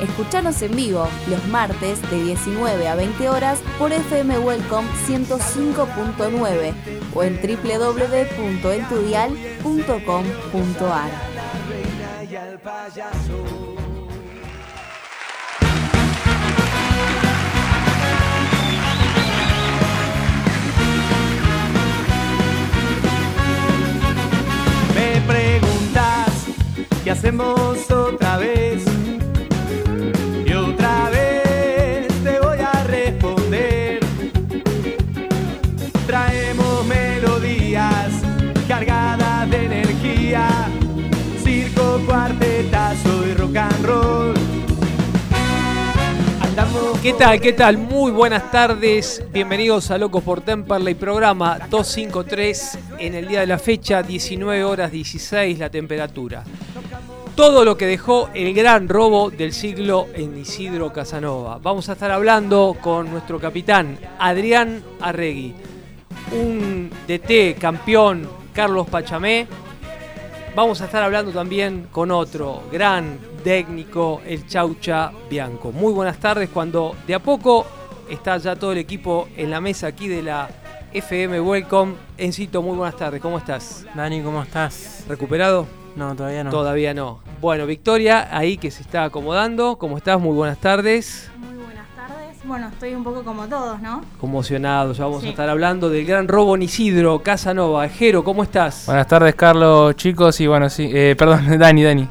Escuchanos en vivo los martes de 19 a 20 horas por FM Welcome 105.9 o en www.entudial.com.ar. Me preguntas qué hacemos otra vez. ¿Qué tal? ¿Qué tal? Muy buenas tardes. Bienvenidos a Locos por Temperley, programa 253 en el día de la fecha, 19 horas 16 la temperatura. Todo lo que dejó el gran robo del siglo en Isidro Casanova. Vamos a estar hablando con nuestro capitán Adrián Arregui, un DT campeón Carlos Pachamé. Vamos a estar hablando también con otro gran técnico, el Chaucha Bianco. Muy buenas tardes, cuando de a poco está ya todo el equipo en la mesa aquí de la FM Welcome. Encito, muy buenas tardes, ¿cómo estás? Dani, ¿cómo estás? ¿Recuperado? No, todavía no. Todavía no. Bueno, Victoria, ahí que se está acomodando. ¿Cómo estás? Muy buenas tardes. Muy buenas tardes. Bueno, estoy un poco como todos, ¿no? Conmocionado, ya vamos Sí. a estar hablando del gran robo en Isidro, Casanova. Jero, ¿cómo estás? Buenas tardes, Carlos, chicos. Y bueno, sí, eh, perdón, Dani, Dani.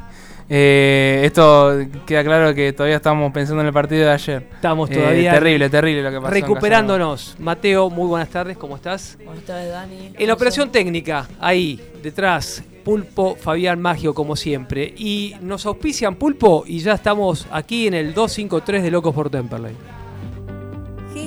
Eh, esto queda claro que todavía estamos pensando en el partido de ayer. Estamos Eh, todavía terrible, terrible lo que pasó. recuperándonos. Mateo, muy buenas tardes, ¿cómo estás? Buenas tardes, Dani. En la operación técnica, ahí, detrás, Pulpo, Fabián Magio, como siempre. Y nos auspician Pulpo y ya estamos aquí en el 253 de Locos por Temperley.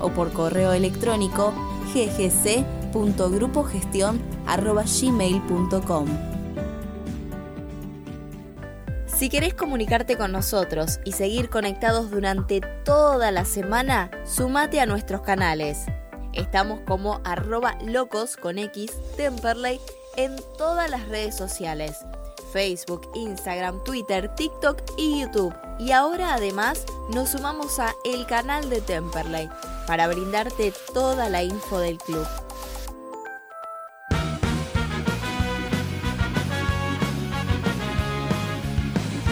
o por correo electrónico ggc.grupogestion@gmail.com. Si querés comunicarte con nosotros y seguir conectados durante toda la semana, sumate a nuestros canales. Estamos como arroba locos con X Temperley en todas las redes sociales. Facebook, Instagram, Twitter, TikTok y YouTube. Y ahora además nos sumamos a el canal de Temperley para brindarte toda la info del club.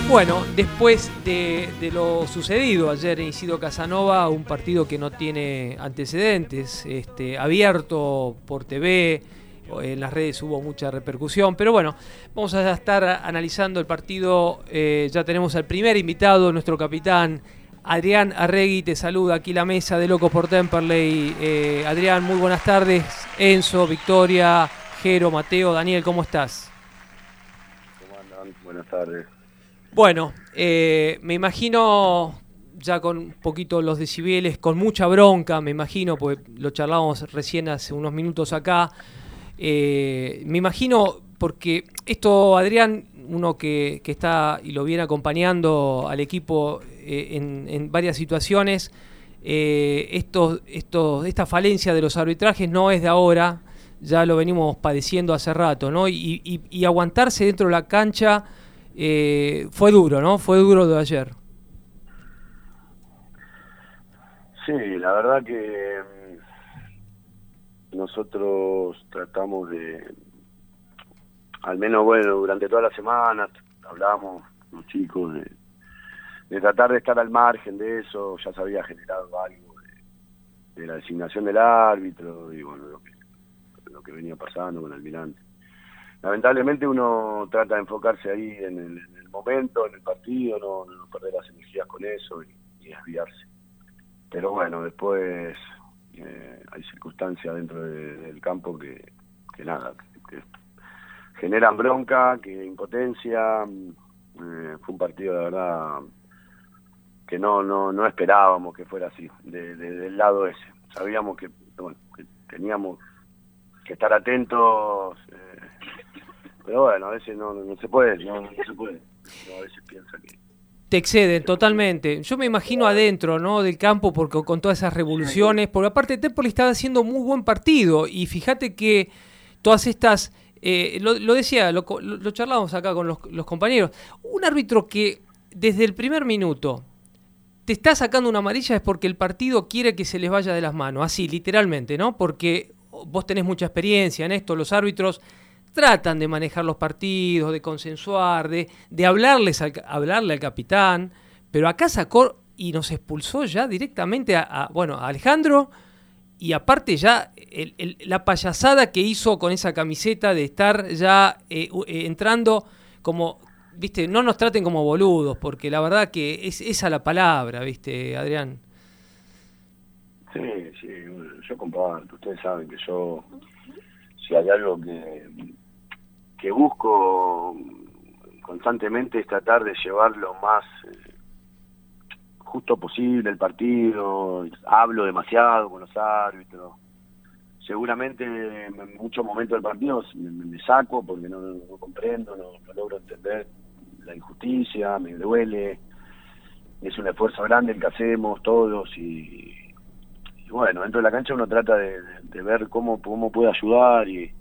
Bueno, después de, lo sucedido ayer en Isidro Casanova, un partido que no tiene antecedentes, este, abierto por TV, en las redes hubo mucha repercusión, pero bueno, vamos a estar analizando el partido, eh, ya tenemos al primer invitado, nuestro capitán Adrián Arregui, te saluda aquí la mesa de Locos por Temperley. Eh, Adrián, muy buenas tardes, Enzo, Victoria, Jero, Mateo, Daniel, ¿cómo estás? ¿Cómo andan? Buenas tardes. Bueno, eh, me imagino ya con un poquito los decibeles, con mucha bronca, me imagino, porque lo charlábamos recién hace unos minutos acá. Eh, me imagino, porque esto, Adrián, uno que, está y lo viene acompañando al equipo eh, en, varias situaciones, eh, esto, esto, esta falencia de los arbitrajes no es de ahora, ya lo venimos padeciendo hace rato, ¿no? Y, aguantarse dentro de la cancha eh, fue duro, ¿no? Fue duro de ayer. Sí, la verdad que nosotros tratamos de, al menos bueno, durante toda la semana hablamos los chicos de, tratar de estar al margen de eso, ya se había generado algo de, la designación del árbitro y bueno, lo que, lo que venía pasando con Almirante. Lamentablemente uno trata de enfocarse ahí en el, en el momento, en el partido, no, no perder las energías con eso y desviarse. Pero bueno, después eh, hay circunstancias dentro de- del campo que, que nada, que, generan bronca, que impotencia. mm, eh, fue un partido, de verdad, que no no no esperábamos que fuera así, de- de- del lado ese. Sabíamos que, bueno, que teníamos que estar atentos, eh, pero bueno, a veces no, no, no se puede, no se puede. Uno a veces piensa que Te exceden totalmente. Yo me imagino adentro, ¿no? Del campo, porque con todas esas revoluciones, porque aparte Tempoli estaba haciendo muy buen partido y fíjate que todas estas, eh, lo, decía, lo, lo- charlábamos acá con los compañeros, un árbitro que desde el primer minuto te está sacando una amarilla es porque el partido quiere que se les vaya de las manos, así, literalmente, ¿no? Porque vos tenés mucha experiencia en esto, los árbitros tratan de manejar los partidos, de consensuar, de, de hablarles al, hablarle al capitán, pero acá sacó y nos expulsó ya directamente a, bueno, a Alejandro y aparte ya el- la payasada que hizo con esa camiseta de estar ya eh, eh, entrando como, viste, no nos traten como boludos, porque la verdad que es esa la palabra, viste, Adrián. Sí, sí, yo comparto. Ustedes saben que yo, si hay algo que, que busco constantemente es tratar de llevar lo más eh, justo posible el partido. Hablo demasiado con los árbitros. Seguramente en muchos momentos del partido me, saco porque no, no comprendo, no, logro entender la injusticia, me duele. Es un esfuerzo grande el que hacemos todos y, y bueno, dentro de la cancha uno trata de- de ver cómo, cómo puede ayudar y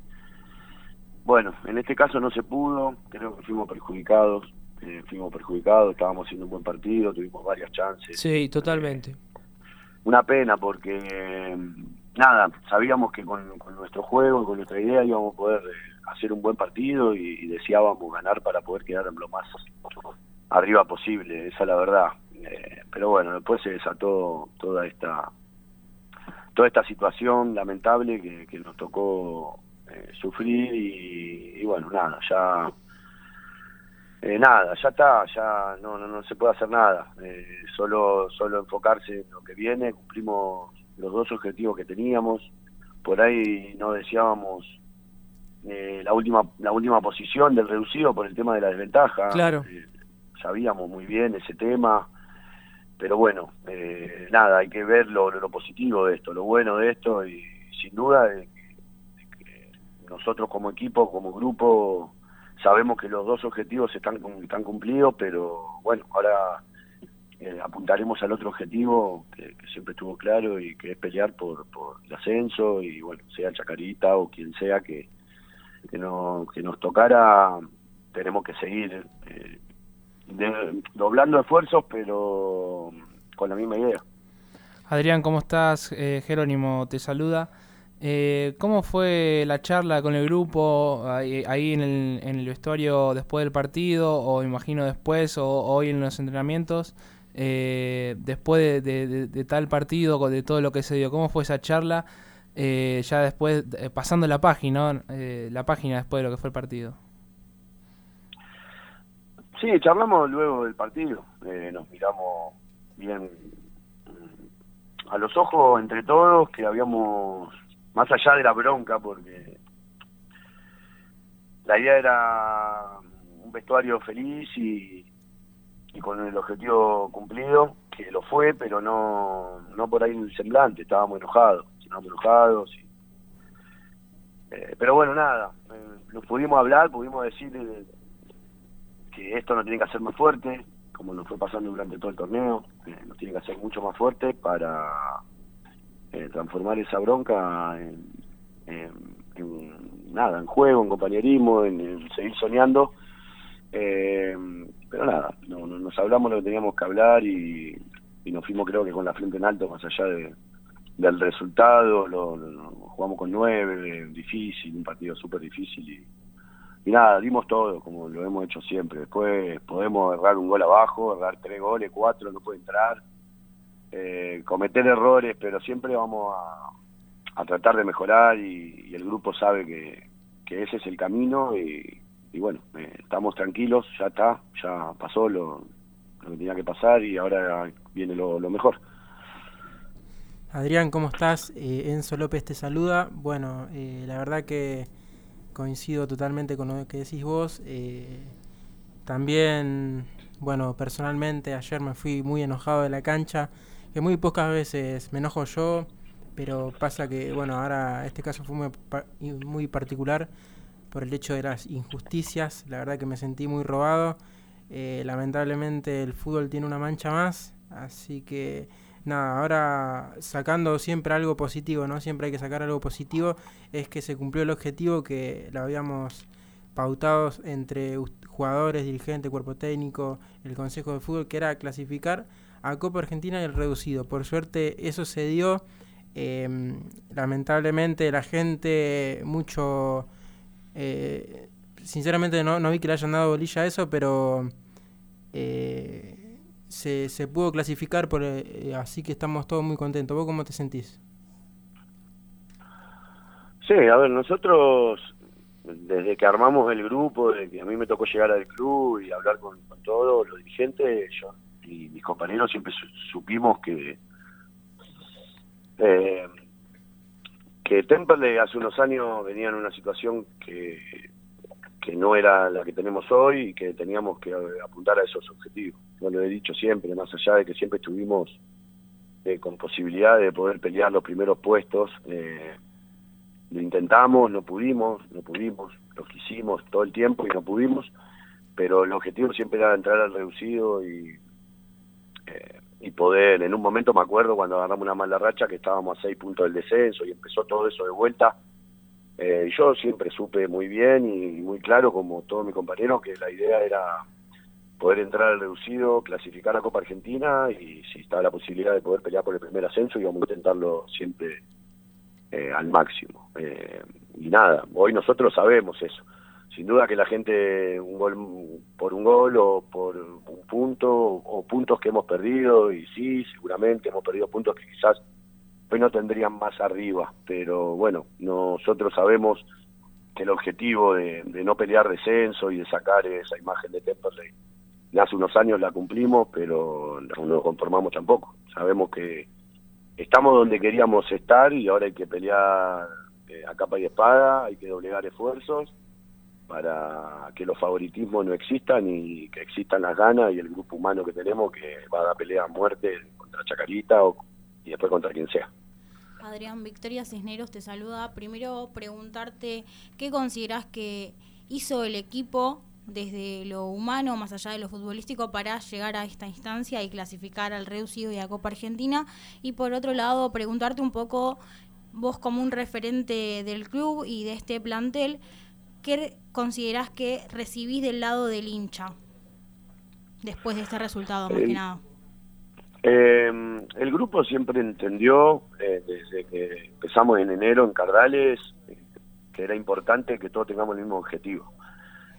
bueno, en este caso no se pudo, creo que fuimos perjudicados, eh, fuimos perjudicados, estábamos haciendo un buen partido, tuvimos varias chances. Sí, totalmente. Una pena porque eh, nada, sabíamos que con, con nuestro juego, con nuestra idea íbamos a poder eh, hacer un buen partido y, y deseábamos ganar para poder quedar lo más arriba posible, esa es la verdad. Eh, pero bueno, después se desató toda esta toda esta situación lamentable que, que nos tocó eh, sufrir y, y bueno, nada, ya eh, nada, ya está, ya no, no, no se puede hacer nada, eh, solo, solo enfocarse en lo que viene, cumplimos los dos objetivos que teníamos, por ahí no deseábamos eh, la última la última posición del reducido por el tema de la desventaja, Claro. Eh, sabíamos muy bien ese tema, pero bueno, eh, nada, hay que ver lo, lo positivo de esto, lo bueno de esto y sin duda de que, de que nosotros como equipo, como grupo, sabemos que los dos objetivos están, están cumplidos, pero bueno, ahora eh, apuntaremos al otro objetivo que, que siempre estuvo claro y que es pelear por, por el ascenso y bueno, sea Chacarita o quien sea que, que, no, que nos tocara, tenemos que seguir eh, de- doblando esfuerzos, pero con la misma idea. Adrián, ¿cómo estás? Eh, Jerónimo te saluda. Eh, ¿Cómo fue la charla con el grupo ahí, ahí en, el, en el vestuario después del partido o imagino después o hoy en los entrenamientos? Eh, después de, tal partido, de todo lo que se dio, ¿cómo fue esa charla? Eh, ya después, eh, pasando la página, eh, la página después de lo que fue el partido. Sí, charlamos luego del partido, eh, nos miramos bien mm, a los ojos entre todos, que habíamos, más allá de la bronca, porque la idea era un vestuario feliz y, y con el objetivo cumplido, que lo fue, pero no, no por ahí el semblante, estábamos enojados, estábamos enojados. y- eh, pero bueno, nada, eh, lo pudimos hablar, pudimos decir... que esto nos tiene que hacer más fuerte, como nos fue pasando durante todo el torneo, eh, nos tiene que hacer mucho más fuerte para eh, transformar esa bronca en, en- nada, en juego, en compañerismo, en, seguir soñando. Eh, pero nada, no, no- nos hablamos lo que teníamos que hablar y, y nos fuimos creo que con la frente en alto, más allá de, del resultado, lo, lo- jugamos con nueve, difícil, un partido súper difícil y, y nada, dimos todo, como lo hemos hecho siempre. Después podemos errar un gol abajo, errar tres goles, cuatro, no puede entrar, eh, cometer errores, pero siempre vamos a, tratar de mejorar y, el grupo sabe que, ese es el camino y, bueno, eh, estamos tranquilos, ya está, ya pasó lo, que tenía que pasar y ahora viene lo, mejor. Adrián, ¿cómo estás? Eh, Enzo López te saluda. Bueno, la verdad que coincido totalmente con lo que decís vos. Eh, también, bueno, personalmente ayer me fui muy enojado de la cancha, que muy pocas veces me enojo yo, pero pasa que, bueno, ahora este caso fue muy, muy particular por el hecho de las injusticias, la verdad que me sentí muy robado. Eh, lamentablemente el fútbol tiene una mancha más, así que nada, ahora sacando siempre algo positivo, ¿no? Siempre hay que sacar algo positivo, es que se cumplió el objetivo que lo habíamos pautado entre jugadores, dirigentes, cuerpo técnico, el Consejo de Fútbol, que era clasificar a Copa Argentina el reducido. Por suerte eso se dio. Em, lamentablemente la gente mucho... Eh, sinceramente no, vi que le hayan dado bolilla a eso, pero... Eh, se, se pudo clasificar, por, eh, así que estamos todos muy contentos. ¿Vos cómo te sentís? Sí, a ver, nosotros desde que armamos el grupo, desde que a mí me tocó llegar al club y hablar con, todos los dirigentes, yo y mis compañeros siempre supimos que eh, que Temple hace unos años venía en una situación que que no era la que tenemos hoy y que teníamos que apuntar a esos objetivos. Yo lo he dicho siempre, más allá de que siempre estuvimos eh, con posibilidad de poder pelear los primeros puestos, eh, lo intentamos, no pudimos, no pudimos, lo quisimos todo el tiempo y no pudimos, pero el objetivo siempre era entrar al reducido y, eh, y poder, en un momento me acuerdo cuando agarramos una mala racha que estábamos a seis puntos del descenso y empezó todo eso de vuelta, eh, yo siempre supe muy bien y muy claro, como todos mis compañeros, que la idea era poder entrar al reducido, clasificar a Copa Argentina y si estaba la posibilidad de poder pelear por el primer ascenso, íbamos a intentarlo siempre eh, al máximo. Eh, y nada, hoy nosotros sabemos eso. Sin duda que la gente, un gol por un gol o por un punto, o puntos que hemos perdido, y sí, seguramente hemos perdido puntos que quizás hoy no tendrían más arriba, pero bueno, nosotros sabemos que el objetivo de, no pelear descenso y de sacar esa imagen de Temperley, hace unos años la cumplimos, pero no conformamos tampoco. Sabemos que estamos donde queríamos estar y ahora hay que pelear eh, a capa y espada, hay que doblegar esfuerzos para que los favoritismos no existan y que existan las ganas y el grupo humano que tenemos que va a dar pelea a muerte contra Chacarita o y después contra quien sea. Adrián, Victoria Cisneros te saluda. Primero preguntarte qué consideras que hizo el equipo desde lo humano, más allá de lo futbolístico, para llegar a esta instancia y clasificar al reducido y a Copa Argentina. Y por otro lado, preguntarte un poco, vos como un referente del club y de este plantel, ¿qué considerás que recibís del lado del hincha después de este resultado, más que nada? Eh, el grupo siempre entendió, eh, desde que empezamos en enero en Cardales, eh, que era importante que todos tengamos el mismo objetivo.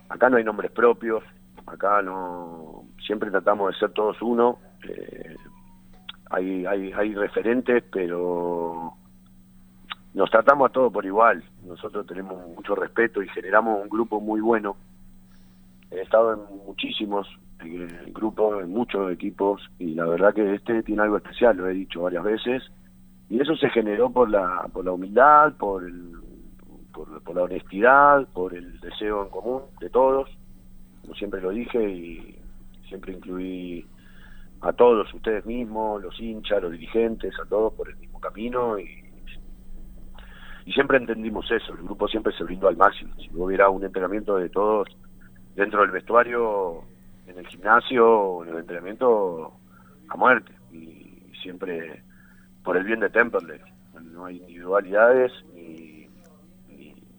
Acá no hay nombres propios, acá no siempre tratamos de ser todos uno. Eh, hay, hay, hay referentes, pero nos tratamos a todos por igual. Nosotros tenemos mucho respeto y generamos un grupo muy bueno. He estado en muchísimos el grupo, en muchos equipos, y la verdad que este tiene algo especial, lo he dicho varias veces, y eso se generó por la, por la humildad, por, el, por, la honestidad, por el deseo en común de todos, como siempre lo dije, y siempre incluí a todos ustedes mismos, los hinchas, los dirigentes, a todos por el mismo camino, y, y siempre entendimos eso, el grupo siempre se brindó al máximo, si hubiera un entrenamiento de todos dentro del vestuario, en el gimnasio en el entrenamiento a muerte y siempre por el bien de Temperley. No hay individualidades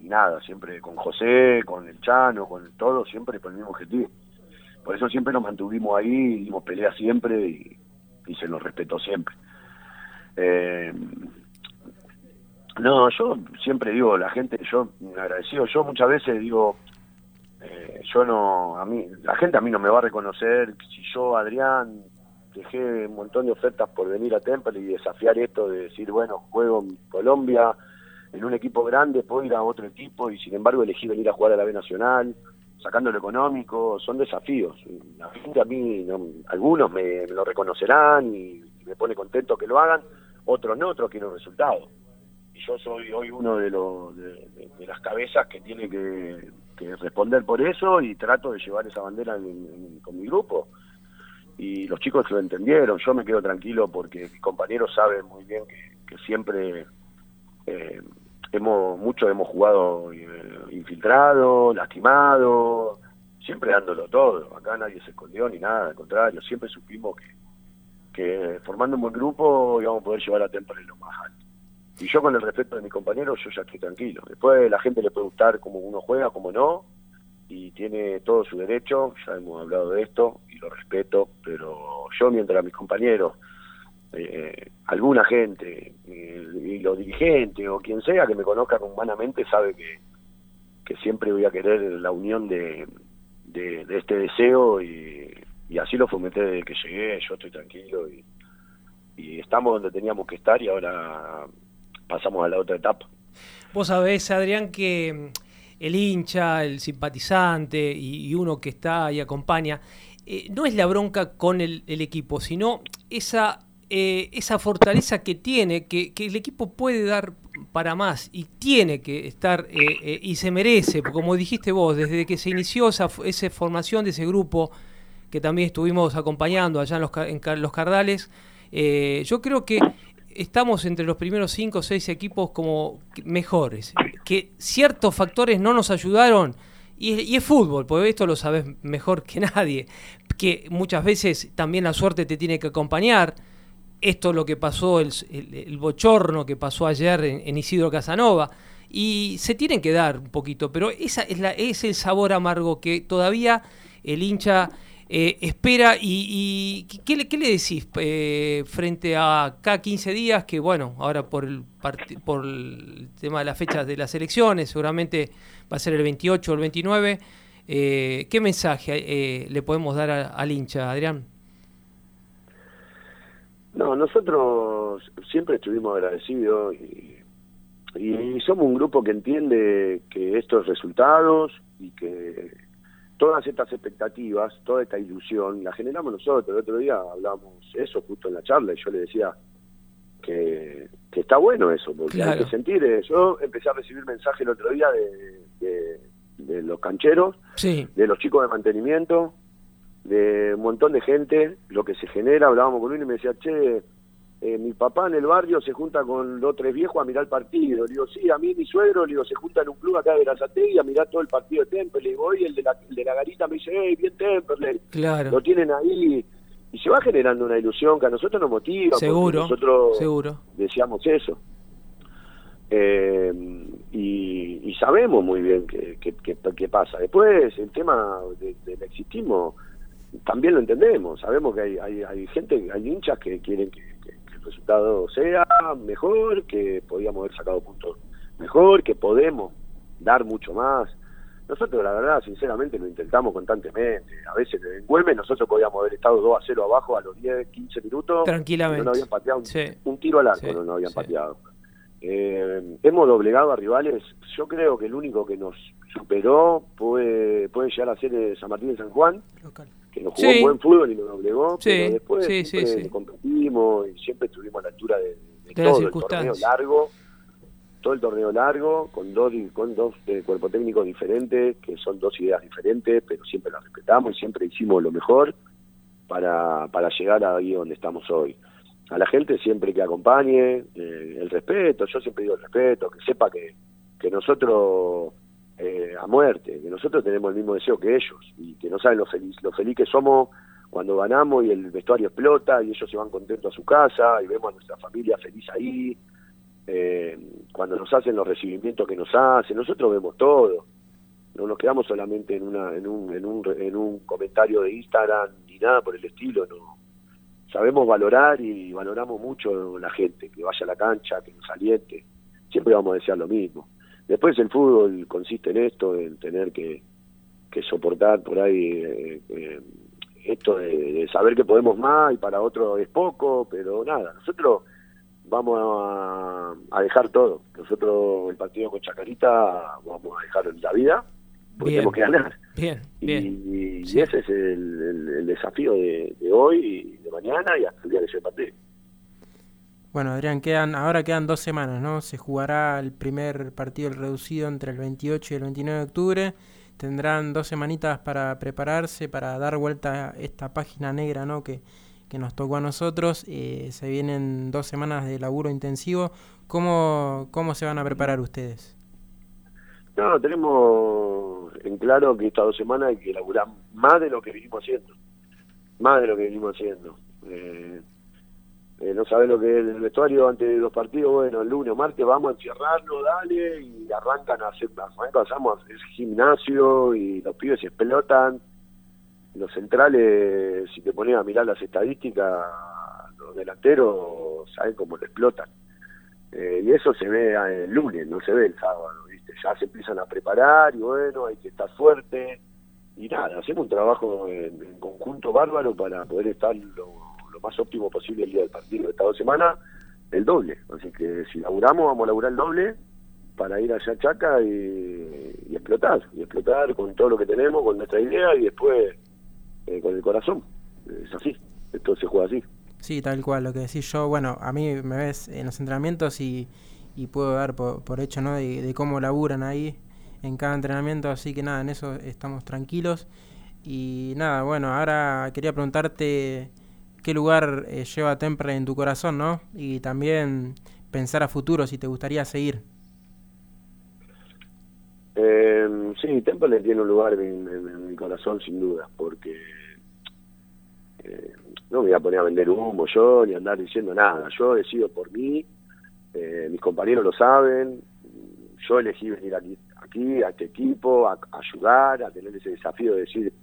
nada, siempre con José, con el Chano, con todo, siempre por el mismo objetivo. Por eso siempre nos mantuvimos ahí, dimos pelea siempre y, se nos respetó siempre. Eh, no, yo siempre digo, la gente, yo agradecido, yo muchas veces digo, Eh, yo no, a mí, la gente a mí no me va a reconocer si yo, Adrián, dejé un montón de ofertas por venir a Temple y desafiar esto de decir, bueno, juego en Colombia, en un equipo grande, puedo ir a otro equipo y sin embargo elegí venir a jugar a la B Nacional, sacando lo económico, son desafíos. La gente a mí, algunos me, lo reconocerán y, me pone contento que lo hagan, otros no, otros quieren resultados. Y yo soy hoy uno de, los, de, las cabezas que tiene que, responder por eso y trato de llevar esa bandera con mi grupo y los chicos lo entendieron. Yo me quedo tranquilo porque mis compañeros saben muy bien que, siempre eh, hemos mucho hemos jugado eh, infiltrado, lastimado, siempre dándolo todo. Acá nadie se escondió ni nada, al contrario, siempre supimos que, que formando un buen grupo íbamos a poder llevar a en lo más alto. Y yo con el respeto de mis compañeros, yo ya estoy tranquilo. Después la gente le puede gustar como uno juega, como no, y tiene todo su derecho, ya hemos hablado de esto y lo respeto, pero yo mientras mis compañeros, eh, alguna gente, eh, y los dirigentes o quien sea que me conozcan humanamente sabe que, que siempre voy a querer la unión de, de, este deseo y, así lo fomenté desde que llegué, yo estoy tranquilo y, estamos donde teníamos que estar y ahora pasamos a la otra etapa. Vos sabés, Adrián, que el hincha, el simpatizante y, uno que está y acompaña, eh, no es la bronca con el, equipo, sino esa, eh, esa fortaleza que tiene, que, el equipo puede dar para más y tiene que estar eh, y se merece, como dijiste vos, desde que se inició esa, esa formación de ese grupo que también estuvimos acompañando allá en los, en los Cardales, yo creo que estamos entre los primeros cinco o seis equipos como mejores. Que ciertos factores no nos ayudaron. Y, es fútbol, porque esto lo sabes mejor que nadie. Que muchas veces también la suerte te tiene que acompañar. Esto es lo que pasó, el, bochorno que pasó ayer en, Isidro Casanova. Y se tienen que dar un poquito, pero esa es, la, el sabor amargo que todavía el hincha eh, espera y, ¿qué, le, ¿qué, le, decís eh, frente a cada 15 días que bueno, ahora por el, por el tema de las fechas de las elecciones, seguramente va a ser el 28 o el 29, eh, ¿qué mensaje le podemos dar al hincha, Adrián? No, nosotros siempre estuvimos agradecidos y, y somos un grupo que entiende que estos resultados y que todas estas expectativas, toda esta ilusión, la generamos nosotros. El otro día hablábamos eso justo en la charla y yo le decía que, está bueno eso, porque hay que sentir. Yo empecé a recibir mensajes el otro día de, de, los cancheros, de los chicos de mantenimiento, de un montón de gente, lo que se genera. Hablábamos con uno y me decía, che, eh, mi papá en el barrio se junta con dos tres viejos a mirar el partido. Le digo, sí, a mí mi suegro, le digo, se junta en un club acá de y a mirar todo el partido de Temple. Le digo, oye, el de la, de la garita me dice, hey, bien Temple. Claro. Lo tienen ahí y se va generando una ilusión que a nosotros nos motiva. Seguro, nosotros seguro. decíamos eso. Eh, y, sabemos muy bien qué que, pasa. Después, el tema del existismo también lo entendemos. Sabemos que hay, hay, hay gente, hay hinchas que quieren que resultado sea mejor, que podíamos haber sacado puntos mejor, que podemos dar mucho más. Nosotros, la verdad, sinceramente, lo intentamos constantemente. A veces en Güemes nosotros podíamos haber estado 2 a 0 abajo a los 10, 15 minutos. Tranquilamente. No nos habían pateado un, tiro al arco, no nos habían pateado. Eh, hemos doblegado a rivales. Yo creo que el único que nos superó puede, puede llegar a ser San Martín de San Juan que nos jugó buen fútbol y nos obligó, pero después siempre competimos y siempre estuvimos a la altura de, todo el torneo largo, todo el torneo largo, con dos con dos de cuerpo técnico diferentes, que son dos ideas diferentes, pero siempre las respetamos y siempre hicimos lo mejor para, para llegar ahí donde estamos hoy. A la gente siempre que acompañe, eh, el respeto, yo siempre digo el respeto, que sepa que, que nosotros eh, a muerte, que nosotros tenemos el mismo deseo que ellos y que no saben lo feliz, lo feliz que somos cuando ganamos y el vestuario explota y ellos se van contentos a su casa y vemos a nuestra familia feliz ahí, eh, cuando nos hacen los recibimientos que nos hacen, nosotros vemos todo, no nos quedamos solamente en, una, en, un, en, un, en un comentario de Instagram ni nada por el estilo, no. Sabemos valorar y valoramos mucho la gente, que vaya a la cancha, que nos aliente, siempre vamos a desear lo mismo. Después el fútbol consiste en esto, en tener que, que soportar por ahí eh, eh, esto de, de saber que podemos más y para otro es poco, pero nada, nosotros vamos a, a dejar todo. Nosotros el partido con Chacarita vamos a dejar la vida porque Bien. tenemos que ganar. Bien, Y, bien. y Sí. ese es el, el- el desafío de, de hoy y de mañana y hasta el día que se partido. Bueno, Adrián, quedan, ahora quedan dos semanas, ¿no? Se jugará el primer partido reducido entre el 28 y el 29 de octubre. Tendrán dos semanitas para prepararse, para dar vuelta a esta página negra, ¿no? Que, que nos tocó a nosotros. Eh, se vienen dos semanas de laburo intensivo. ¿Cómo, ¿Cómo se van a preparar ustedes? No, tenemos en claro que estas dos semanas hay que elaborar más de lo que venimos haciendo. Más de lo que venimos haciendo. Eh, eh, no sabes lo que es el vestuario antes de los partidos. Bueno, el lunes o martes vamos a encierrarlo, dale, y arrancan a hacer, pasamos hacer gimnasio y los pibes explotan. Los centrales, si te pones a mirar las estadísticas, los delanteros saben cómo lo explotan. Eh, y eso se ve eh, el lunes, no se ve el sábado, ¿viste? Ya se empiezan a preparar y bueno, hay que estar fuerte. Y nada, hacemos un trabajo en, en conjunto bárbaro para poder estar lo, más óptimo posible el día del partido. Estas dos semanas, el doble. Así que si laburamos, vamos a laburar el doble para ir allá a Chaca y, explotar. Y explotar con todo lo que tenemos, con nuestra idea y después eh, con el corazón. Es así. Esto se juega así. Sí, tal cual, lo que decís yo, bueno, a mí me ves en los entrenamientos y, y puedo dar por, por hecho, ¿no? De cómo laburan ahí en cada entrenamiento, así que nada, en eso estamos tranquilos. Y nada, bueno, ahora quería preguntarte qué lugar eh, lleva Temple en tu corazón, ¿no? Y también pensar a futuro, si te gustaría seguir. Eh, sí, Temple tiene un lugar en, mi corazón sin duda, porque eh, no me voy a poner a vender humo yo ni a andar diciendo nada. Yo decido por mí, eh, mis compañeros lo saben, yo elegí venir aquí, aquí a este equipo, a ayudar, a tener ese desafío de decir,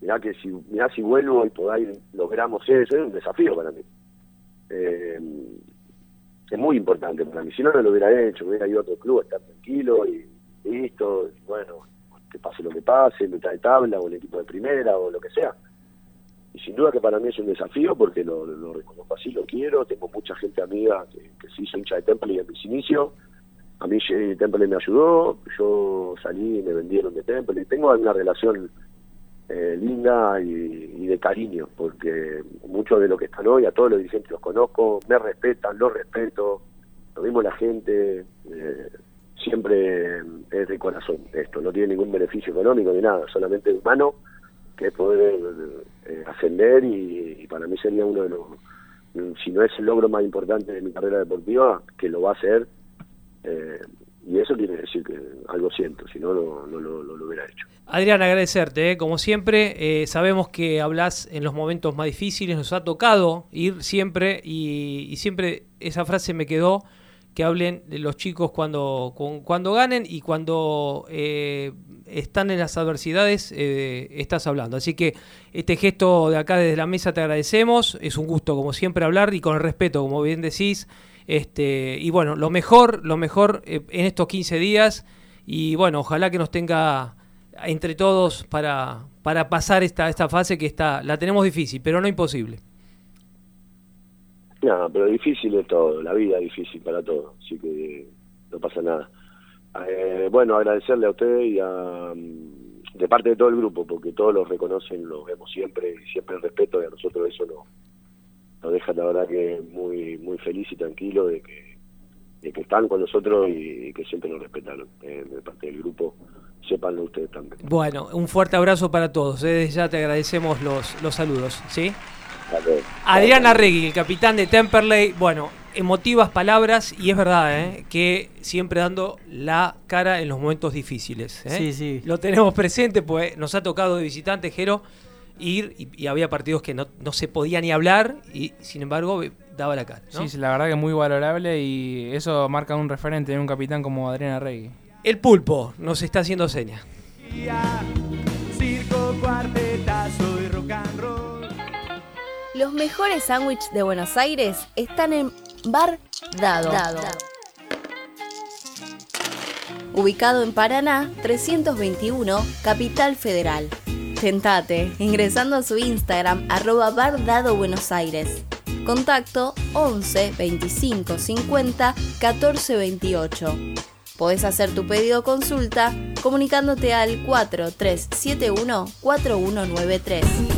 mirá que si, mirá si vuelvo y por ahí logramos eso, es un desafío para mí. Eh, es muy importante para mí. Si no, no lo hubiera hecho, hubiera ido a otro club, a estar tranquilo y listo. y bueno, que pase lo que pase, mitad de tabla o el equipo de primera o lo que sea. Y sin duda que para mí es un desafío porque lo, lo reconozco así, lo quiero. Tengo mucha gente amiga que, que se hizo hincha de Temple y en mis inicios. A mí eh, Temple me ayudó, yo salí y me vendieron de Temple. Y tengo una relación eh, linda y, de cariño, porque muchos de los que están hoy, a todos los dirigentes los conozco, me respetan, los respeto, lo mismo la gente, eh, siempre es de corazón esto, no tiene ningún beneficio económico ni nada, solamente humano, que es poder eh, ascender y, y para mí sería uno de los, si no es el logro más importante de mi carrera deportiva, que lo va a hacer, eh, y eso quiere decir que algo siento, si no, no, lo- hubiera hecho. Adrián, agradecerte, ¿eh? como siempre, eh, sabemos que hablas en los momentos más difíciles, nos ha tocado ir siempre y, siempre esa frase me quedó, que hablen los chicos cuando, cu- cuando ganen y cuando eh, están en las adversidades, estás hablando. Así que este gesto de acá desde la mesa te agradecemos, es un gusto como siempre hablar y con el respeto, como bien decís. Este, y bueno, lo mejor, lo mejor eh, en estos 15 días y bueno, ojalá que nos tenga entre todos para, para pasar esta, esta fase que está, la tenemos difícil, pero no imposible. No, pero difícil es todo, la vida es difícil para todos, así que no pasa nada. Eh, bueno, agradecerle a usted y a, mm, de parte de todo el grupo, porque todos los reconocen, los vemos siempre, y siempre el respeto, y a nosotros eso nos, nos deja la verdad que muy muy feliz y tranquilo de que, de que están con nosotros y, que siempre nos respetaron eh, de parte del grupo, sépanlo ustedes también. Bueno, un fuerte abrazo para todos. ¿eh? Desde ya te agradecemos los, los saludos. ¿sí? Dale. Adrián Arregui, el capitán de Temperley. Bueno, emotivas palabras y es verdad ¿eh? que siempre dando la cara en los momentos difíciles. ¿eh? Sí, sí. Lo tenemos presente, pues nos ha tocado de visitante, Jero, ir y, y había partidos que no, no se podía ni hablar y sin embargo daba la cara. ¿no? Sí, sí, la verdad que es muy valorable y eso marca un referente en un capitán como Adrián Arregui. El pulpo nos está haciendo señas. Circo, cuartetazo y rock and roll. Los mejores sándwiches de Buenos Aires están en Bar Dado. ubicado en Paraná 321, Capital Federal. Tentate ingresando a su Instagram arroba bardado Buenos Aires. Contacto 11 25 50 14 28. Podés hacer tu pedido o consulta comunicándote al 4371 4193.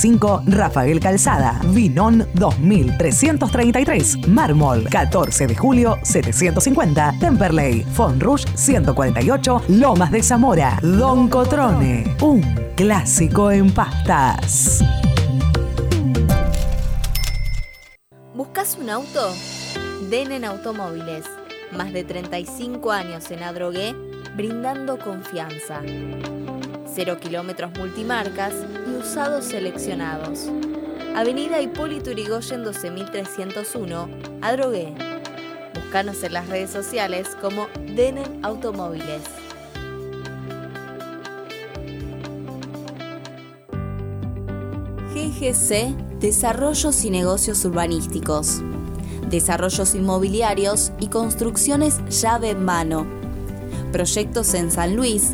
Rafael Calzada, Vinón 2333, Mármol 14 de julio 750, Temperley, Rouge 148, Lomas de Zamora, Don Cotrone, un clásico en pastas. ¿Buscas un auto? Denen Automóviles. Más de 35 años en Adrogué, brindando confianza. Cero kilómetros multimarcas y usados seleccionados. Avenida Hipólito Yrigoyen 12301, Adrogué. Búscanos en las redes sociales como Denen Automóviles. GGC Desarrollos y Negocios Urbanísticos. Desarrollos inmobiliarios y construcciones llave en mano. Proyectos en San Luis,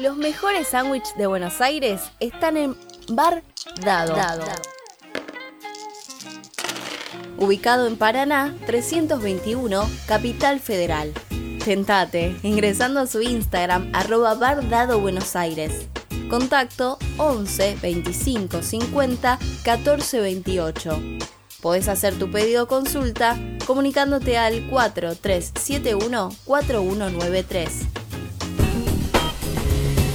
Los mejores sándwiches de Buenos Aires están en Bar Dado. Ubicado en Paraná 321, Capital Federal. Tentate ingresando a su Instagram arroba Bar Dado Buenos Aires. Contacto 11 25 50 14 28. Podés hacer tu pedido consulta comunicándote al 4371 4193.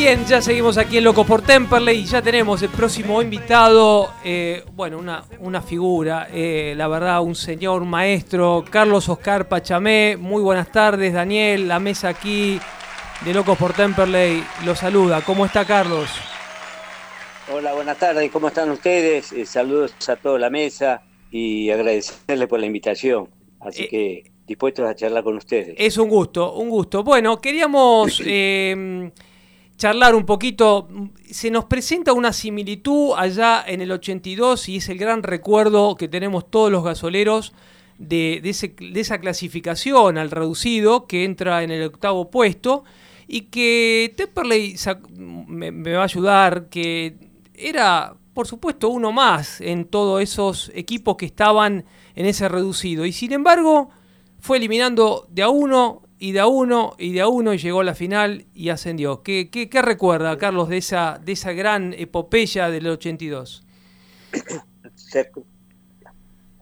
Bien, ya seguimos aquí en Locos por Temperley y ya tenemos el próximo invitado, eh, bueno, una, una figura, eh, la verdad, un señor, un maestro, Carlos Oscar Pachamé. Muy buenas tardes, Daniel, la mesa aquí de Locos por Temperley lo saluda. ¿Cómo está Carlos? Hola, buenas tardes, ¿cómo están ustedes? Eh, saludos a toda la mesa y agradecerle por la invitación. Así que dispuestos a charlar con ustedes. Es un gusto, un gusto. Bueno, queríamos eh, charlar un poquito. Se nos presenta una similitud allá en el 82 y es el gran recuerdo que tenemos todos los gasoleros de, de esa clasificación al reducido que entra en el octavo puesto y que Temperley sac- me, me va a ayudar, que era, por supuesto, uno más en todos esos equipos que estaban en ese reducido. Y sin embargo, fue eliminando de a uno y de a uno y de a uno llegó a la final y ascendió. ¿Qué, qué, qué recuerda, Carlos, de esa, de esa gran epopeya del 82? Rec-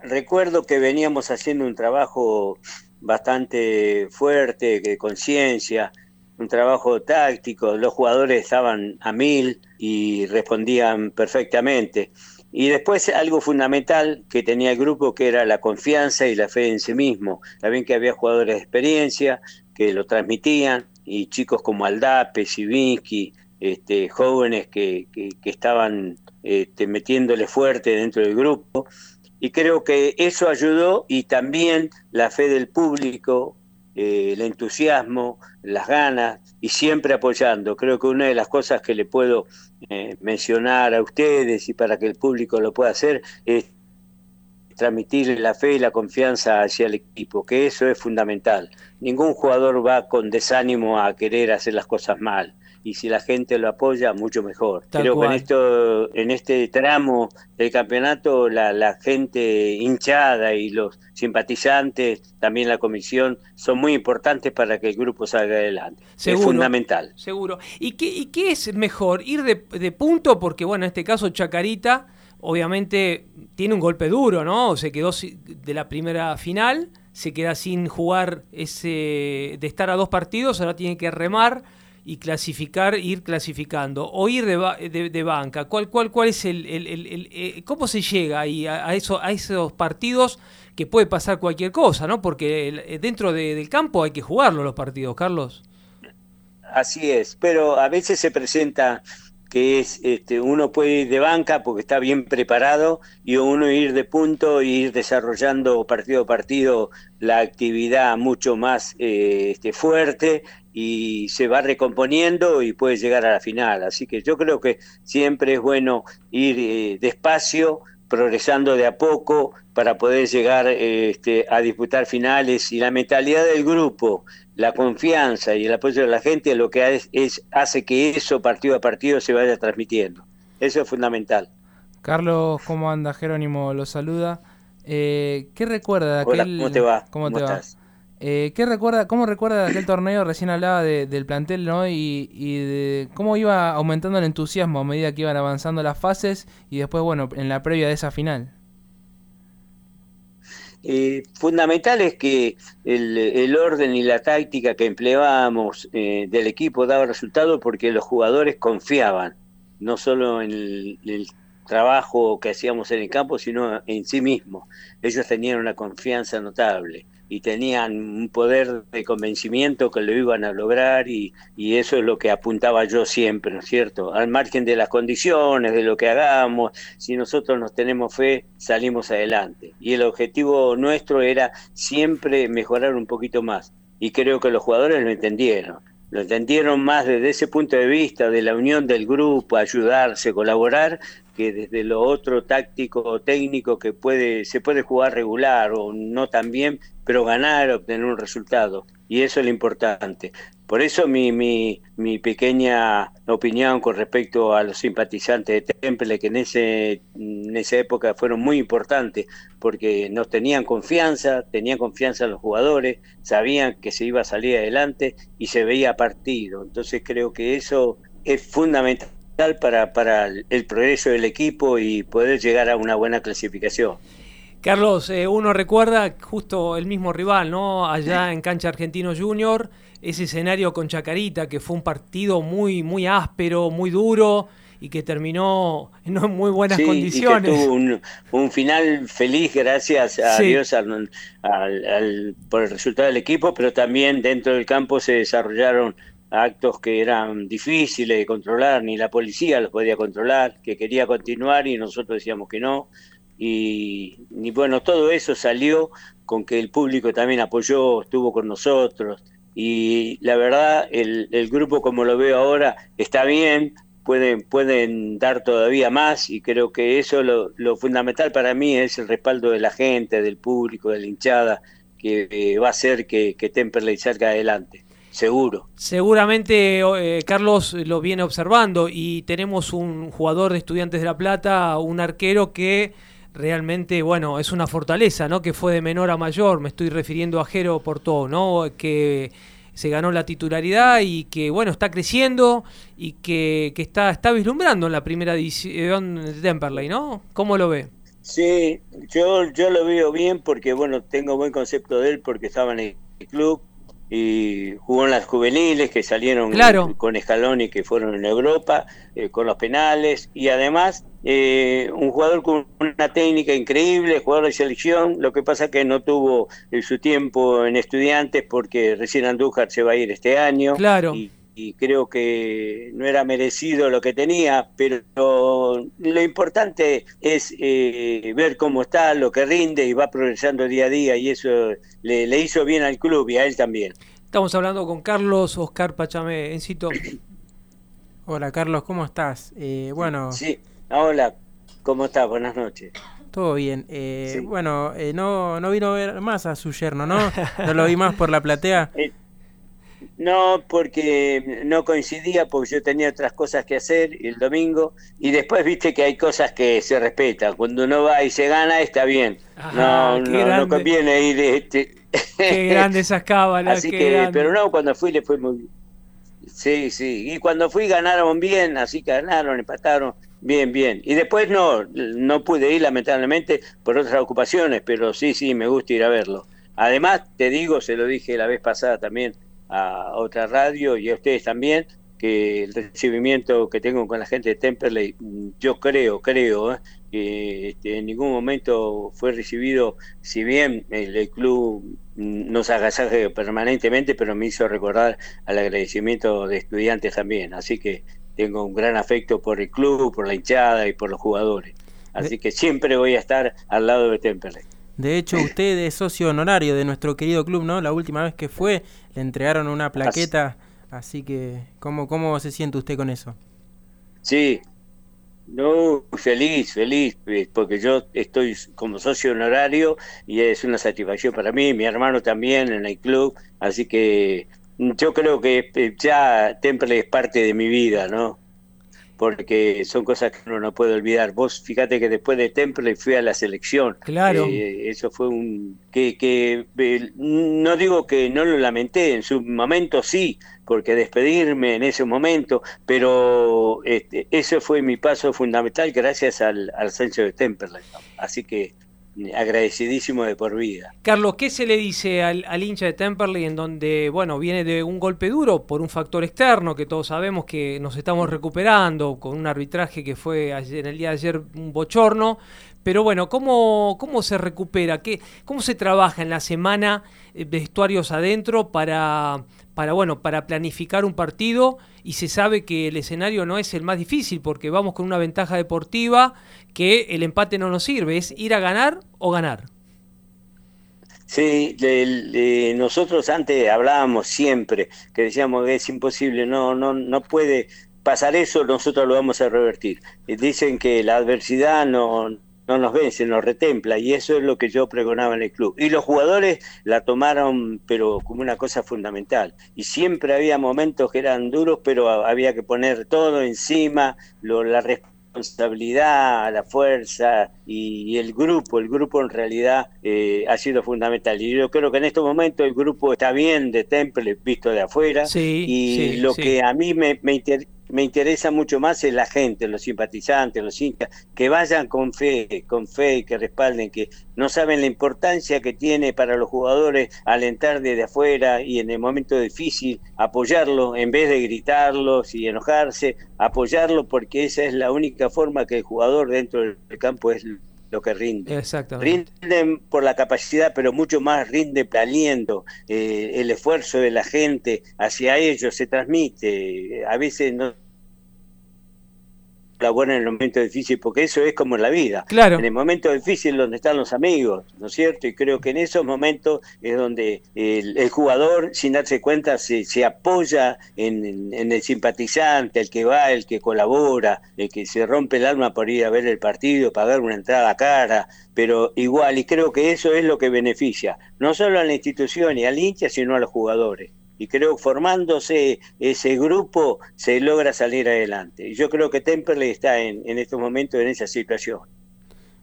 Recuerdo que veníamos haciendo un trabajo bastante fuerte, de conciencia, un trabajo táctico, los jugadores estaban a mil y respondían perfectamente. Y después algo fundamental que tenía el grupo que era la confianza y la fe en sí mismo. También que había jugadores de experiencia que lo transmitían y chicos como Aldape, Sivinsky, este, jóvenes que, que- estaban este, metiéndole fuerte dentro del grupo. Y creo que eso ayudó y también la fe del público, eh, el entusiasmo, las ganas y siempre apoyando. Creo que una de las cosas que le puedo eh, mencionar a ustedes y para que el público lo pueda hacer es transmitir la fe y la confianza hacia el equipo, que eso es fundamental. Ningún jugador va con desánimo a querer hacer las cosas mal. Y si la gente lo apoya, mucho mejor. Tal Creo cual. que en, esto, en este tramo del campeonato, la, la gente hinchada y los simpatizantes, también la comisión, son muy importantes para que el grupo salga adelante. Seguro. Es fundamental. Seguro. ¿Y qué, y qué es mejor? ¿Ir de, de punto? Porque, bueno, en este caso Chacarita, obviamente, tiene un golpe duro, ¿no? Se quedó de la primera final, se queda sin jugar ese de estar a dos partidos, ahora tiene que remar y clasificar, ir clasificando. O ir de, de- de banca. ¿Cuál, cuál, cuál es el, el- el- el- eh, ¿Cómo se llega ahí a, a eso, a esos partidos que puede pasar cualquier cosa, ¿no? Porque eh, dentro de- del campo hay que jugarlo los partidos, Carlos. Así es, pero a veces se presenta que es este, uno puede ir de banca porque está bien preparado y uno ir de punto y ir desarrollando partido a partido la actividad mucho más eh, este, fuerte y se va recomponiendo y puede llegar a la final. Así que yo creo que siempre es bueno ir eh, despacio, progresando de a poco para poder llegar eh, este, a disputar finales y la mentalidad del grupo, la confianza y el apoyo de la gente lo que es, es- hace que eso partido a partido se vaya transmitiendo. Eso es fundamental. Carlos, ¿cómo anda? Jerónimo lo saluda. Eh, ¿Qué recuerda de Hola. ¿cómo te va? ¿Cómo, ¿Cómo te va? Eh, ¿qué recuerda, ¿Cómo recuerda aquel torneo? Recién hablaba de- del plantel, ¿no? Y, de cómo iba aumentando el entusiasmo a medida que iban avanzando las fases y después, bueno, en la previa de esa final. Eh, fundamental es que el, orden y la táctica que empleábamos eh, del equipo daba resultado porque los jugadores confiaban, no solo en el trabajo que hacíamos en el campo, sino en sí mismos. Ellos tenían una confianza notable y tenían un poder de convencimiento que lo iban a lograr y, y eso es lo que apuntaba yo siempre, ¿no es cierto? Al margen de las condiciones, de lo que hagamos, si nosotros nos tenemos fe, salimos adelante. Y el objetivo nuestro era siempre mejorar un poquito más. Y creo que los jugadores lo entendieron. lo entendieron más desde ese punto de vista de la unión del grupo, ayudarse, colaborar, que desde lo otro táctico o técnico que puede se puede jugar regular o no tan bien, pero ganar, obtener un resultado. Y eso es lo importante. Por eso mi, mi, mi pequeña opinión con respecto a los simpatizantes de Temple, que en, ese, en esa época fueron muy importantes, porque nos tenían confianza, tenían confianza los jugadores, sabían que se iba a salir adelante y se veía partido. Entonces creo que eso es fundamental para, para el progreso del equipo y poder llegar a una buena clasificación. Carlos, eh, uno recuerda justo el mismo rival, ¿no? Allá en cancha Argentino Junior, ese escenario con Chacarita, que fue un partido muy, muy áspero, muy duro y que terminó en muy buenas condiciones. Y que tuvo un, final feliz gracias a Dios por el resultado del equipo, pero también dentro del campo se desarrollaron actos que eran difíciles de controlar, ni la policía los podía controlar, que quería continuar y nosotros decíamos que no. Y, bueno, todo eso salió con que el público también apoyó, estuvo con nosotros. Y la verdad, el, el grupo como lo veo ahora está bien, pueden, pueden dar todavía más y creo que eso lo, lo fundamental para mí es el respaldo de la gente, del público, de la hinchada, que eh, va a hacer que, que Temperley salga adelante seguro. Seguramente eh, Carlos lo viene observando y tenemos un jugador de Estudiantes de La Plata, un arquero que realmente, bueno, es una fortaleza, ¿no? Que fue de menor a mayor, me estoy refiriendo a Jero todo ¿no? Que se ganó la titularidad y que, bueno, está creciendo y que, que está, está vislumbrando en la primera división de Temperley, ¿no? ¿Cómo lo ve? Sí, yo, yo lo veo bien porque, bueno, tengo buen concepto de él porque estaba en el club, y jugó en las juveniles que salieron con escalón y que fueron en Europa, eh, con los penales, y además eh, un jugador con una técnica increíble, jugador de selección, lo que pasa que no tuvo eh, su tiempo en estudiantes porque recién Andújar se va a ir este año. Claro. Y, y creo que no era merecido lo que tenía, pero lo importante es eh, ver cómo está, lo que rinde y va progresando día a día y eso le, hizo bien al club y a él también. Estamos hablando con Carlos Oscar Pachame, Encito. Hola Carlos, ¿cómo estás? Eh, bueno. Sí, hola, ¿cómo estás? Buenas noches. Todo bien. Eh, bueno, no, no vino a ver más a su yerno, ¿no? No lo vi más por la platea. No, porque no coincidía, porque yo tenía otras cosas que hacer el domingo. Y después viste que hay cosas que se respetan. Cuando uno va y se gana, está bien. no, no, conviene ir. Este... Qué grande esas cábalas. Así que, pero no, cuando fui le fue muy bien. Sí, sí. Y cuando fui ganaron bien, así que ganaron, empataron. Bien, bien. Y después no, no pude ir lamentablemente por otras ocupaciones, pero sí, sí, me gusta ir a verlo. Además, te digo, se lo dije la vez pasada también, a otra radio y a ustedes también, que el recibimiento que tengo con la gente de Temperley, yo creo, creo, ¿eh? que este, en ningún momento fue recibido, si bien el, club nos agasaje permanentemente, pero me hizo recordar al agradecimiento de estudiantes también. Así que tengo un gran afecto por el club, por la hinchada y por los jugadores. Así que siempre voy a estar al lado de Temperley. De hecho, usted es socio honorario de nuestro querido club, ¿no? La última vez que fue, le entregaron una plaqueta, así que, ¿cómo, cómo se siente usted con eso? Sí, no, feliz, feliz, eh, porque yo estoy como socio honorario y es una satisfacción para mí, mi hermano también en el club, así que yo creo que eh, ya Temple es parte de mi vida, ¿no? Porque son cosas que uno no puede olvidar. Vos fíjate que después de Temple fui a la selección. Claro. Eh, eso fue un... que, que eh, No digo que no lo lamenté, en su momento sí, porque despedirme en ese momento, pero este, eso fue mi paso fundamental gracias al, al ascenso de Temple. Así que agradecidísimo de por vida. Carlos, ¿qué se le dice al, hincha de Temperley en donde, bueno, viene de un golpe duro por un factor externo que todos sabemos que nos estamos recuperando con un arbitraje que fue ayer, en el día de ayer un bochorno? Pero bueno, ¿cómo, cómo se recupera? ¿Qué, ¿Cómo se trabaja en la semana de vestuarios adentro para, para, bueno, para planificar un partido y se sabe que el escenario no es el más difícil porque vamos con una ventaja deportiva que el empate no nos sirve, es ir a ganar o ganar. Sí, le- nosotros antes hablábamos siempre que decíamos que es imposible, no, no, no puede pasar eso, nosotros lo vamos a revertir. Dicen que la adversidad no, no nos vence, nos retempla, y eso es lo que yo pregonaba en el club. Y los jugadores la tomaron, pero como una cosa fundamental. Y siempre había momentos que eran duros, pero había que poner todo encima, lo, la responsabilidad, la fuerza y, y el grupo. El grupo en realidad eh, ha sido fundamental. Y yo creo que en estos momentos el grupo está bien de Temple, visto de afuera. Sí, y sí, lo sí. que a mí me, me, inter- me interesa mucho más es la gente, los simpatizantes, los hinchas, que vayan con fe, con fe y que respalden, que no saben la importancia que tiene para los jugadores alentar desde afuera y en el momento difícil apoyarlo en vez de gritarlos y enojarse, apoyarlo porque esa es la única forma que el jugador dentro del campo es lo que rinde. Exactamente. Rinden por la capacidad, pero mucho más rinde aliento, eh, el esfuerzo de la gente hacia ellos se transmite. A veces no la buena en el momento difícil, porque eso es como en la vida. Claro. En el momento difícil donde están los amigos, ¿no es cierto? Y creo que en esos momentos es donde el, el jugador, sin darse cuenta, se, se apoya en, en- en el simpatizante, el que va, el que colabora, el que se rompe el alma por ir a ver el partido, pagar una entrada cara, pero igual, y creo que eso es lo que beneficia, no solo a la institución y al hincha, sino a los jugadores. Y creo que formándose ese grupo se logra salir adelante. Y yo creo que Temperley está en, en estos momentos en esa situación.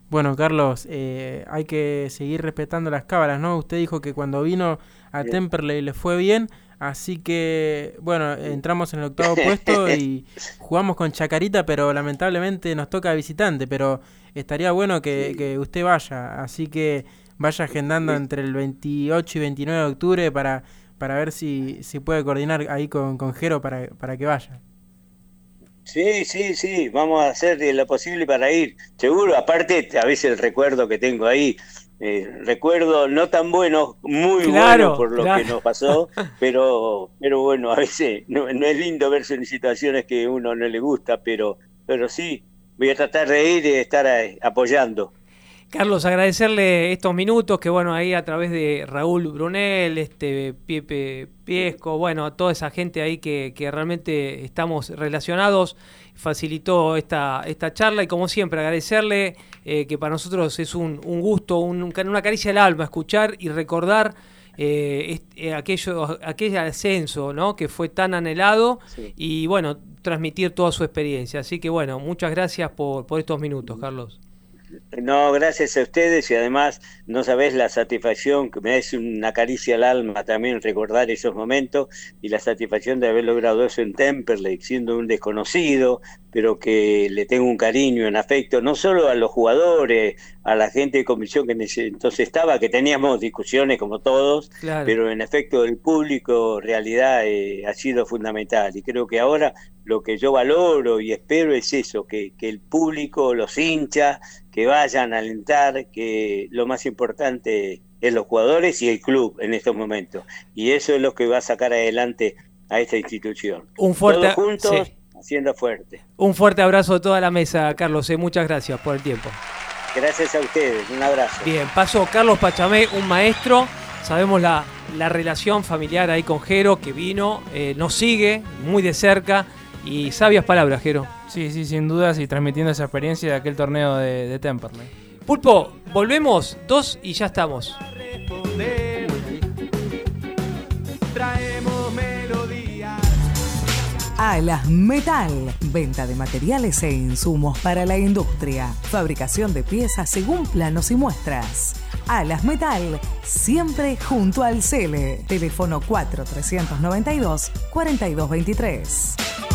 Bueno, Carlos, eh, hay que seguir respetando las cábalas, ¿no? Usted dijo que cuando vino a Sí. Temperley le fue bien, así que, bueno, entramos en el octavo puesto y jugamos con Chacarita, pero lamentablemente nos toca visitante, pero estaría bueno que, que usted vaya, así que vaya agendando entre el 28 y 29 de octubre para, para ver si, si puede coordinar ahí con, con Jero para, para que vaya. Sí, sí, sí, vamos a hacer lo posible para ir. Seguro, aparte, a veces el recuerdo que tengo ahí, eh, recuerdo no tan bueno, muy Claro, bueno por lo claro. que nos pasó, pero, pero bueno, a veces no, no es lindo verse en situaciones que a uno no le gusta, pero, pero sí, voy a tratar de ir y estar ahí, apoyando. Carlos, agradecerle estos minutos que bueno, ahí a través de Raúl Brunel, este Pepe Piesco, bueno, toda esa gente ahí que, que realmente estamos relacionados, facilitó esta, esta charla y como siempre agradecerle eh, que para nosotros es un, un gusto, un- una caricia al alma escuchar y recordar eh, est- eh, aquello, aquel ascenso ¿no? que fue tan anhelado Sí. y bueno, transmitir toda su experiencia. Así que bueno, muchas gracias por, por estos minutos, Carlos. No, gracias a ustedes y además no sabés la satisfacción que me es una caricia al alma también recordar esos momentos y la satisfacción de haber logrado eso en Temperley, siendo un desconocido, pero que le tengo un cariño, un afecto, no solo a los jugadores, a la gente de comisión que en ese entonces estaba, que teníamos discusiones como todos, Claro. pero en efecto el público realidad eh, ha sido fundamental y creo que ahora lo que yo valoro y espero es eso, que, que el público, los hinchas, que vayan a alentar, que lo más importante es los jugadores y el club en estos momentos. Y eso es lo que va a sacar adelante a esta institución. Un fuerte, Todos juntos, sí. haciendo fuerte. un fuerte abrazo a toda la mesa, Carlos. eh, Muchas gracias por el tiempo. Gracias a ustedes, un abrazo. Bien, pasó Carlos Pachamé, un maestro. Sabemos la, la relación familiar ahí con Jero, que vino, eh, nos sigue muy de cerca. Y sabias palabras, Jero. Sí, sí, sin dudas y transmitiendo esa experiencia de aquel torneo de, de Temperley. Pulpo, volvemos, dos y ya estamos. responder. Traemos melodías. Alas Metal. Venta de materiales e insumos para la industria. Fabricación de piezas según planos y muestras. Alas Metal, siempre junto al Cele. Teléfono 4392-4223.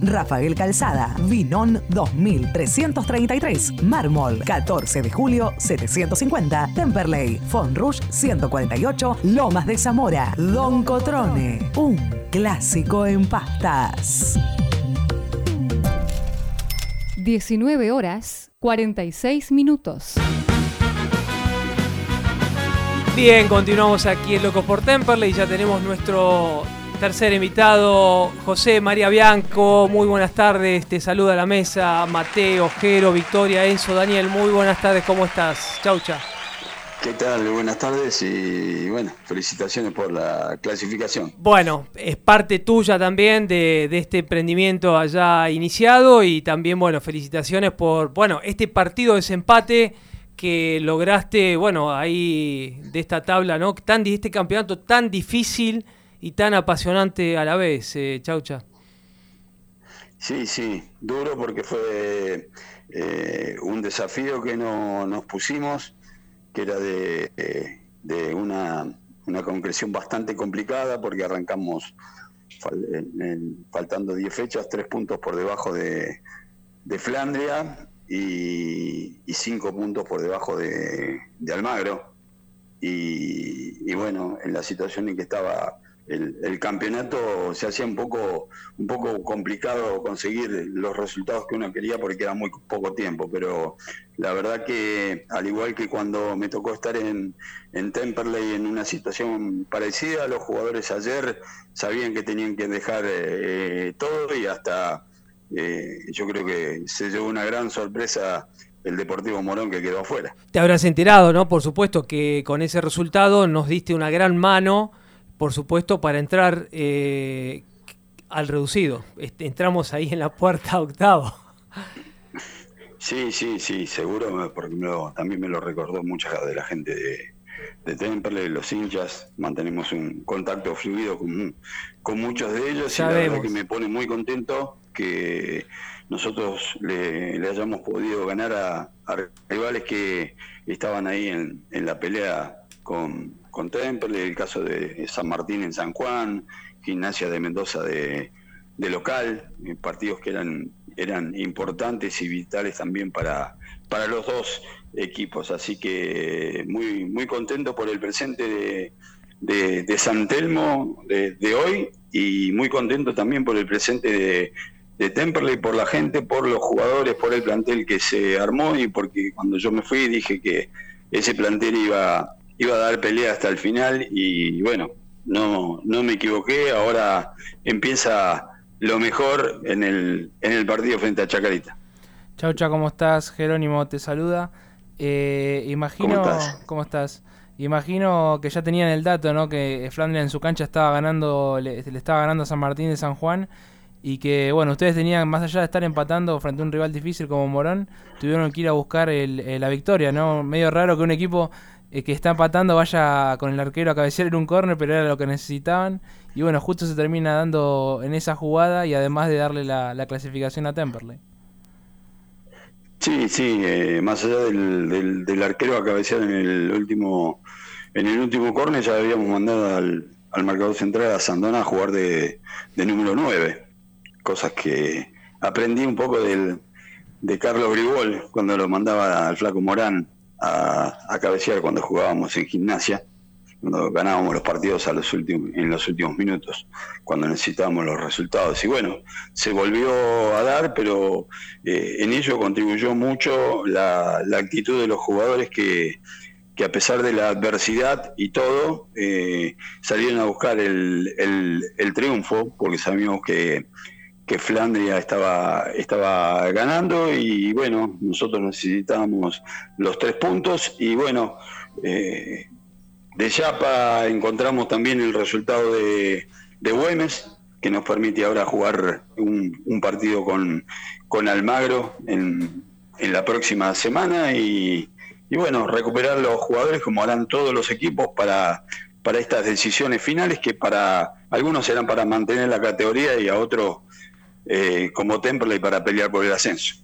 Rafael Calzada, Vinón 2333, Mármol 14 de julio 750, Temperley, Fonrush 148, Lomas de Zamora, Don Cotrone, un clásico en pastas. 19 horas 46 minutos. Bien, continuamos aquí en Locos por Temperley y ya tenemos nuestro tercer invitado, José María Bianco. Muy buenas tardes, te saluda a la mesa. Mateo, Jero, Victoria, Enzo, Daniel. Muy buenas tardes, ¿cómo estás? Chaucha. ¿Qué tal? Buenas tardes y bueno, felicitaciones por la clasificación. Bueno, es parte tuya también de, de, este emprendimiento allá iniciado y también, bueno, felicitaciones por, bueno, este partido de desempate que lograste, bueno, ahí de esta tabla, ¿no? Tan, este campeonato tan difícil y tan apasionante a la vez, eh, Chaucha. Sí, sí, duro porque fue eh, un desafío que no, nos pusimos, que era de, eh, de una, una, concreción bastante complicada porque arrancamos faltando 10 fechas, 3 puntos por debajo de, de Flandria y 5 puntos por debajo de, de Almagro. Y, y, bueno, en la situación en que estaba el, el, campeonato se hacía un poco, un poco complicado conseguir los resultados que uno quería porque era muy poco tiempo, pero la verdad que al igual que cuando me tocó estar en, en Temperley en una situación parecida, los jugadores ayer sabían que tenían que dejar eh, todo y hasta eh, yo creo que se llevó una gran sorpresa el Deportivo Morón que quedó afuera. Te habrás enterado, ¿no? Por supuesto que con ese resultado nos diste una gran mano por supuesto, para entrar eh, al reducido. Entramos ahí en la puerta octavo. Sí, sí, sí, seguro, porque me lo, también me lo recordó mucha de la gente de, de Temperley, los hinchas. Mantenemos un contacto fluido con, con muchos de ellos Sabemos. y la verdad que me pone muy contento que nosotros le, le hayamos podido ganar a, a, rivales que estaban ahí en, en la pelea con, con Temple, el caso de San Martín en San Juan, Gimnasia de Mendoza de, de local, eh, partidos que eran, eran importantes y vitales también para, para los dos equipos. Así que muy, muy contento por el presente de, de, San Telmo de, de, hoy y muy contento también por el presente de, de Temperley, por la gente, por los jugadores, por el plantel que se armó y porque cuando yo me fui dije que ese plantel iba iba a dar pelea hasta el final y bueno, no, no me equivoqué, ahora empieza lo mejor en el, en el partido frente a Chacarita. Chau, chau, ¿cómo estás? Jerónimo te saluda. Eh, imagino, ¿Cómo estás? ¿cómo estás? Imagino que ya tenían el dato, ¿no? Que Flandria en su cancha estaba ganando, le, le, estaba ganando a San Martín de San Juan y que, bueno, ustedes tenían, más allá de estar empatando frente a un rival difícil como Morón, tuvieron que ir a buscar el, el, la victoria, ¿no? Medio raro que un equipo eh, que está empatando vaya con el arquero a cabecear en un córner, pero era lo que necesitaban. Y bueno, justo se termina dando en esa jugada y además de darle la, la clasificación a Temperley. Sí, sí, eh, más allá del, del, del, arquero a cabecear en el último en el último córner, ya habíamos mandado al, al, marcador central a Sandona a jugar de, de número 9. cosas que aprendí un poco del, de Carlos Grigol cuando lo mandaba al Flaco Morán a, cabecear cuando jugábamos en gimnasia cuando ganábamos los partidos a los últimos, en los últimos minutos, cuando necesitábamos los resultados. Y bueno, se volvió a dar, pero eh, en ello contribuyó mucho la, actitud de los jugadores que, a pesar de la adversidad y todo, eh, salieron a buscar el, triunfo, porque sabíamos que, que Flandria estaba, estaba ganando y bueno, nosotros necesitábamos los tres puntos y bueno, eh, de Yapa encontramos también el resultado de, de Güemes, que nos permite ahora jugar un, partido con, con Almagro en, en, la próxima semana y, bueno, recuperar los jugadores como harán todos los equipos para, para estas decisiones finales que para algunos serán para mantener la categoría y a otros eh, como Temple y para pelear por el ascenso.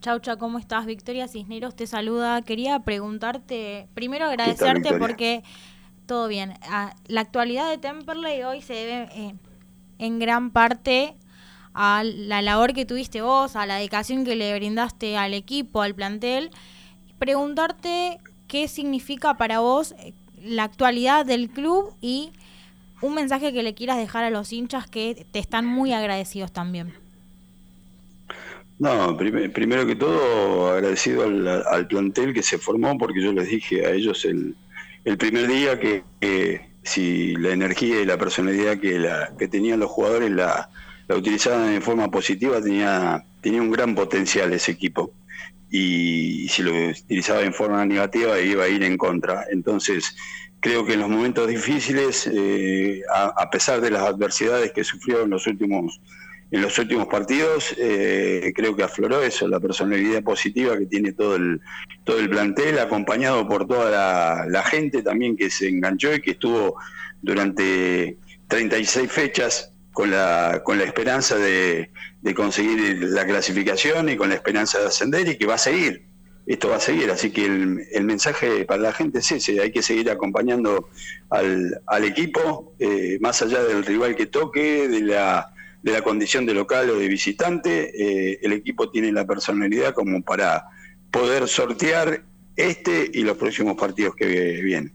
Chaucha, ¿cómo estás? Victoria Cisneros te saluda. Quería preguntarte, primero agradecerte porque todo bien. Ah, la actualidad de Temperley hoy se debe eh, en gran parte a la labor que tuviste vos, a la dedicación que le brindaste al equipo, al plantel. Preguntarte qué significa para vos eh, la actualidad del club y un mensaje que le quieras dejar a los hinchas que te están muy agradecidos también. No, primero que todo agradecido al, plantel que se formó porque yo les dije a ellos el, el primer día que, si la energía y la personalidad que, la, que tenían los jugadores la, la utilizaban de forma positiva tenía, tenía un gran potencial ese equipo y si lo utilizaba en forma negativa iba a ir en contra. Entonces creo que en los momentos difíciles, eh, a, pesar de las adversidades que sufrió en los últimos en los últimos partidos eh, creo que afloró eso, la personalidad positiva que tiene todo el, todo el plantel, acompañado por toda la, gente también que se enganchó y que estuvo durante 36 fechas con la, con la esperanza de, conseguir la clasificación y con la esperanza de ascender y que va a seguir. Esto va a seguir, así que el, mensaje para la gente es ese, hay que seguir acompañando al, al equipo, eh, más allá del rival que toque, de la de la condición de local o de visitante, eh, el equipo tiene la personalidad como para poder sortear este y los próximos partidos que vienen.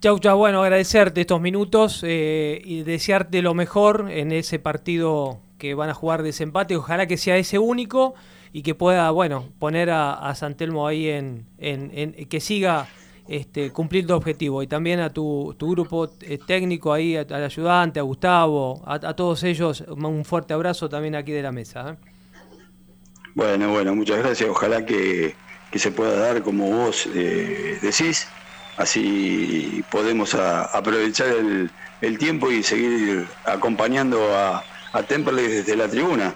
Chau, chau, bueno, agradecerte estos minutos eh, y desearte lo mejor en ese partido que van a jugar desempate. Ojalá que sea ese único y que pueda, bueno, poner a, a Santelmo ahí en, en, que siga este, cumplir tu objetivo. Y también a tu, grupo eh, técnico ahí, al ayudante, a Gustavo, a, todos ellos, un fuerte abrazo también aquí de la mesa. ¿eh? Bueno, bueno, muchas gracias. Ojalá que, se pueda dar como vos eh, decís, así podemos aprovechar el, tiempo y seguir acompañando a, a Temperley desde la tribuna.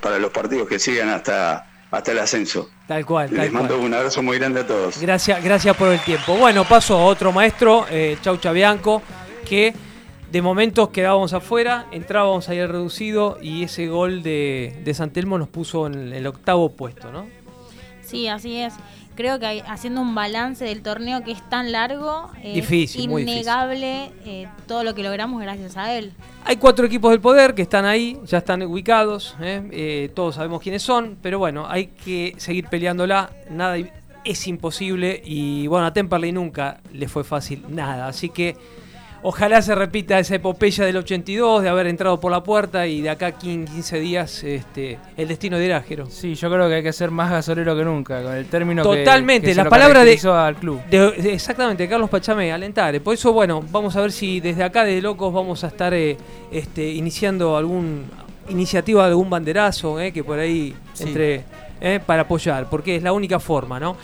Para los partidos que sigan hasta hasta el ascenso. Tal cual. Les mando un abrazo muy grande a todos. Gracias, gracias por el tiempo. Bueno, paso a otro maestro, eh, Chaucha Bianco, que de momentos quedábamos afuera, entrábamos ahí al reducido y ese gol de, de Santelmo nos puso en el octavo puesto, ¿no? Sí, así es creo que haciendo un balance del torneo que es tan largo, es difícil, innegable eh, todo lo que logramos gracias a él. Hay cuatro equipos del poder que están ahí, ya están ubicados, eh, eh, todos sabemos quiénes son, pero bueno, hay que seguir peleándola, nada es imposible y bueno, a Temperley nunca le fue fácil nada, así que Ojalá se repita esa epopeya del 82 de haber entrado por la puerta y de acá 15 días este, el destino de Irájero. Sí, yo creo que hay que ser más gasolero que nunca, con el término Totalmente, que, la palabra de, al club. exactamente, Carlos Pachame, alentar. Por eso, bueno, vamos a ver si desde acá de Locos vamos a estar eh, este, iniciando algún iniciativa de algún banderazo eh, que por ahí entre eh, para apoyar, porque es la única forma, ¿no?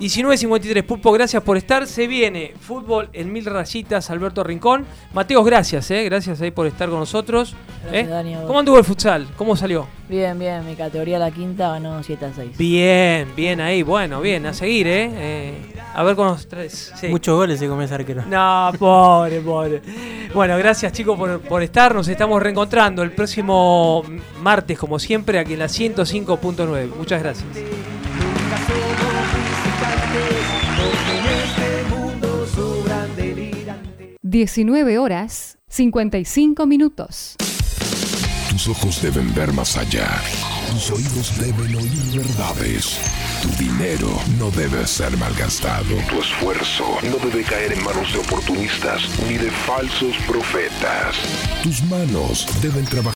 19.53, Pulpo, gracias por estar. Se viene fútbol en mil rayitas, Alberto Rincón. Mateos, gracias, eh, gracias ahí por estar con nosotros. Eh. ¿Cómo anduvo el futsal? ¿Cómo salió? Bien, bien, mi categoría la quinta ganó 7 a 6. Bien, bien ahí, bueno, bien, a seguir, ¿eh? eh a ver con los tres. Muchos goles se come ese arquero. No, pobre, pobre. Bueno, gracias chicos por, por estar. Nos estamos reencontrando el próximo martes, como siempre, aquí en la 105.9. Muchas gracias. 19 horas 55 minutos. Tus ojos deben ver más allá. Tus oídos deben oír verdades. Tu dinero no debe ser malgastado. Tu esfuerzo no debe caer en manos de oportunistas ni de falsos profetas. Tus manos deben trabajar